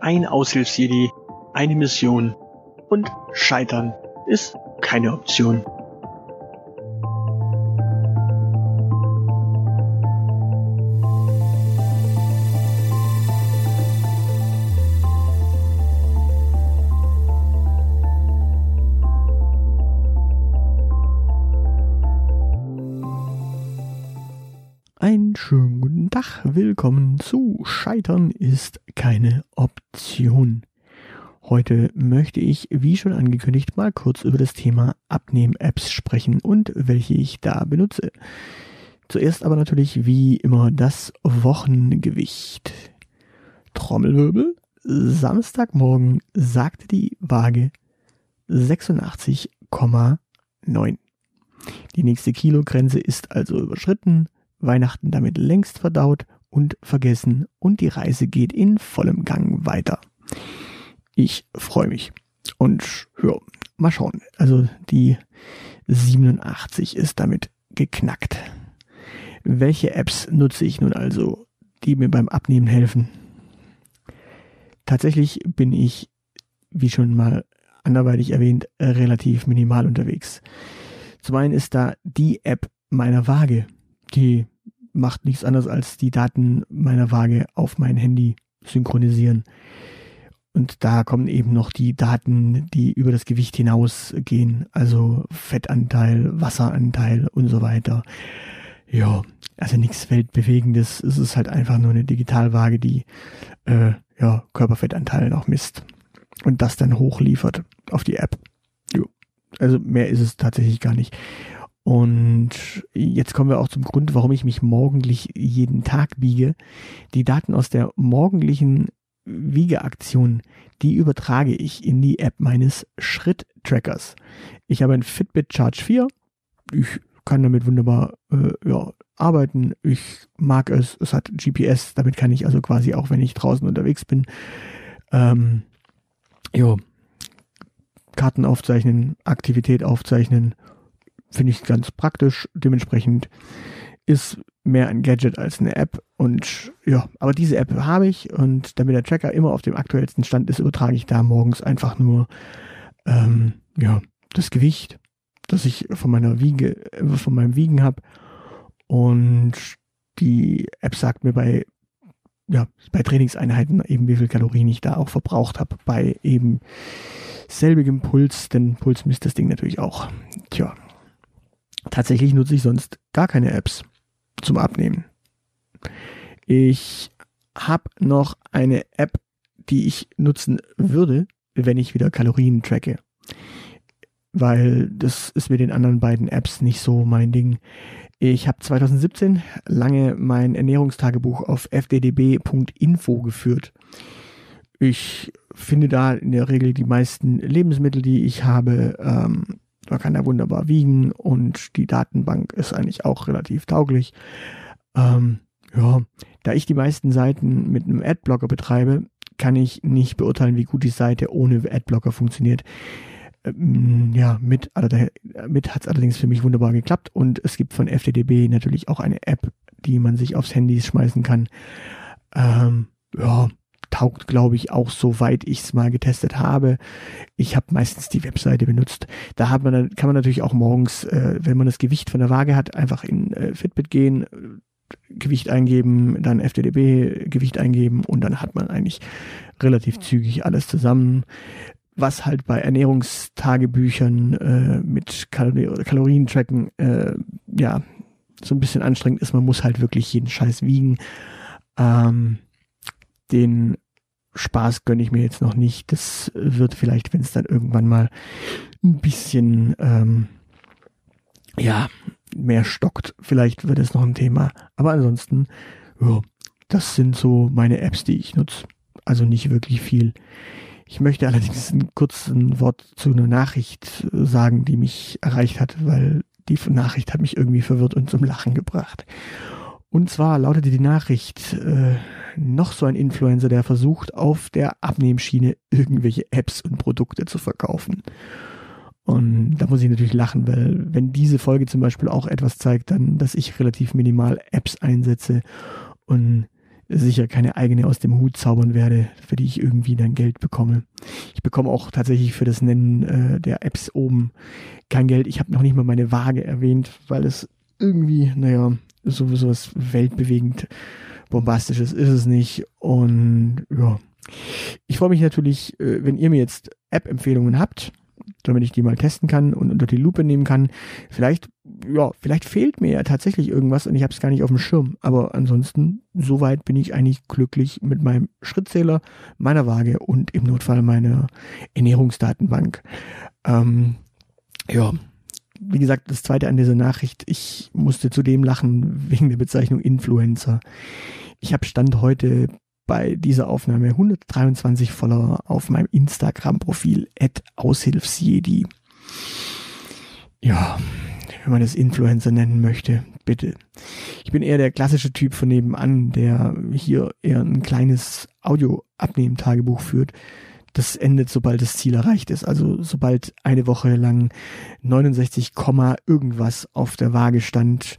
Ein Aushilfsjedi, eine Mission und Scheitern ist keine Option. Schönen guten Tag, willkommen zu Scheitern ist keine Option. Heute möchte ich, wie schon angekündigt, mal kurz über das Thema Abnehm-Apps sprechen und welche ich da benutze. Zuerst aber natürlich wie immer das Wochengewicht. Trommelwirbel. Samstagmorgen sagte die Waage 86,9. Die nächste Kilogrenze ist also überschritten Weihnachten damit längst verdaut und vergessen und die Reise geht in vollem Gang weiter. Ich freue mich. Und ja, mal schauen. Also die 87 ist damit geknackt. Welche Apps nutze ich nun also, die mir beim Abnehmen helfen? Tatsächlich bin ich, wie schon mal anderweitig erwähnt, relativ minimal unterwegs. Zum einen ist da die App meiner Waage, die macht nichts anderes als die Daten meiner Waage auf mein Handy synchronisieren. Und da kommen eben noch die Daten, die über das Gewicht hinausgehen, also Fettanteil, Wasseranteil und so weiter. Ja, also nichts Weltbewegendes. Es ist halt einfach nur eine Digitalwaage, die äh, ja, Körperfettanteil noch misst und das dann hochliefert auf die App. Jo. Also mehr ist es tatsächlich gar nicht. Und jetzt kommen wir auch zum Grund, warum ich mich morgendlich jeden Tag wiege. Die Daten aus der morgendlichen Wiegeaktion, die übertrage ich in die App meines Schritt-Trackers. Ich habe ein Fitbit Charge 4. Ich kann damit wunderbar äh, ja, arbeiten. Ich mag es. Es hat GPS. Damit kann ich also quasi auch, wenn ich draußen unterwegs bin, ähm, jo, Karten aufzeichnen, Aktivität aufzeichnen finde ich ganz praktisch. Dementsprechend ist mehr ein Gadget als eine App. Und ja, aber diese App habe ich und damit der Tracker immer auf dem aktuellsten Stand ist, übertrage ich da morgens einfach nur ähm, ja, das Gewicht, das ich von meiner Wiege, äh, von meinem Wiegen habe. Und die App sagt mir bei ja, bei Trainingseinheiten eben, wie viel Kalorien ich da auch verbraucht habe, bei eben selbigem Puls, denn Puls misst das Ding natürlich auch. Tja, Tatsächlich nutze ich sonst gar keine Apps zum Abnehmen. Ich habe noch eine App, die ich nutzen würde, wenn ich wieder Kalorien tracke. Weil das ist mit den anderen beiden Apps nicht so mein Ding. Ich habe 2017 lange mein Ernährungstagebuch auf fddb.info geführt. Ich finde da in der Regel die meisten Lebensmittel, die ich habe, ähm, man kann da wunderbar wiegen und die Datenbank ist eigentlich auch relativ tauglich. Ähm, ja, da ich die meisten Seiten mit einem Adblocker betreibe, kann ich nicht beurteilen, wie gut die Seite ohne Adblocker funktioniert. Ähm, ja, mit, mit hat es allerdings für mich wunderbar geklappt und es gibt von FTDB natürlich auch eine App, die man sich aufs Handy schmeißen kann. Ähm, ja, taugt, glaube ich, auch soweit ich es mal getestet habe. Ich habe meistens die Webseite benutzt. Da hat man, kann man natürlich auch morgens, äh, wenn man das Gewicht von der Waage hat, einfach in äh, Fitbit gehen, Gewicht eingeben, dann FTDB Gewicht eingeben und dann hat man eigentlich relativ zügig alles zusammen. Was halt bei Ernährungstagebüchern äh, mit Kal Kalorien tracken, äh, ja, so ein bisschen anstrengend ist. Man muss halt wirklich jeden Scheiß wiegen. Ähm, den Spaß gönne ich mir jetzt noch nicht. Das wird vielleicht, wenn es dann irgendwann mal ein bisschen ähm, ja mehr stockt, vielleicht wird es noch ein Thema. Aber ansonsten, ja, das sind so meine Apps, die ich nutze. Also nicht wirklich viel. Ich möchte allerdings ein kurzes Wort zu einer Nachricht sagen, die mich erreicht hat, weil die Nachricht hat mich irgendwie verwirrt und zum Lachen gebracht. Und zwar lautete die Nachricht, äh, noch so ein Influencer, der versucht, auf der Abnehmschiene irgendwelche Apps und Produkte zu verkaufen. Und da muss ich natürlich lachen, weil wenn diese Folge zum Beispiel auch etwas zeigt, dann, dass ich relativ minimal Apps einsetze und sicher keine eigene aus dem Hut zaubern werde, für die ich irgendwie dann Geld bekomme. Ich bekomme auch tatsächlich für das Nennen äh, der Apps oben kein Geld. Ich habe noch nicht mal meine Waage erwähnt, weil es irgendwie, naja, sowieso was weltbewegend bombastisches ist es nicht. Und ja, ich freue mich natürlich, äh, wenn ihr mir jetzt App-Empfehlungen habt damit ich die mal testen kann und unter die Lupe nehmen kann. Vielleicht, ja, vielleicht fehlt mir ja tatsächlich irgendwas und ich habe es gar nicht auf dem Schirm. Aber ansonsten, soweit bin ich eigentlich glücklich mit meinem Schrittzähler, meiner Waage und im Notfall meiner Ernährungsdatenbank. Ähm, ja, wie gesagt, das zweite an dieser Nachricht, ich musste zudem lachen wegen der Bezeichnung Influencer. Ich habe Stand heute bei dieser Aufnahme 123 Follower auf meinem Instagram-Profil at Aushilfsjedi. Ja, wenn man das Influencer nennen möchte, bitte. Ich bin eher der klassische Typ von nebenan, der hier eher ein kleines Audio-Abnehmen-Tagebuch führt. Das endet, sobald das Ziel erreicht ist. Also sobald eine Woche lang 69, irgendwas auf der Waage stand,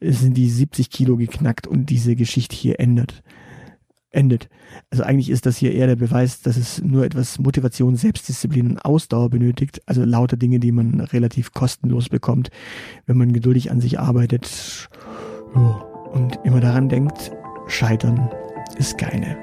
sind die 70 Kilo geknackt und diese Geschichte hier endet endet. Also eigentlich ist das hier eher der Beweis, dass es nur etwas Motivation, Selbstdisziplin und Ausdauer benötigt. Also lauter Dinge, die man relativ kostenlos bekommt, wenn man geduldig an sich arbeitet und immer daran denkt, scheitern ist keine.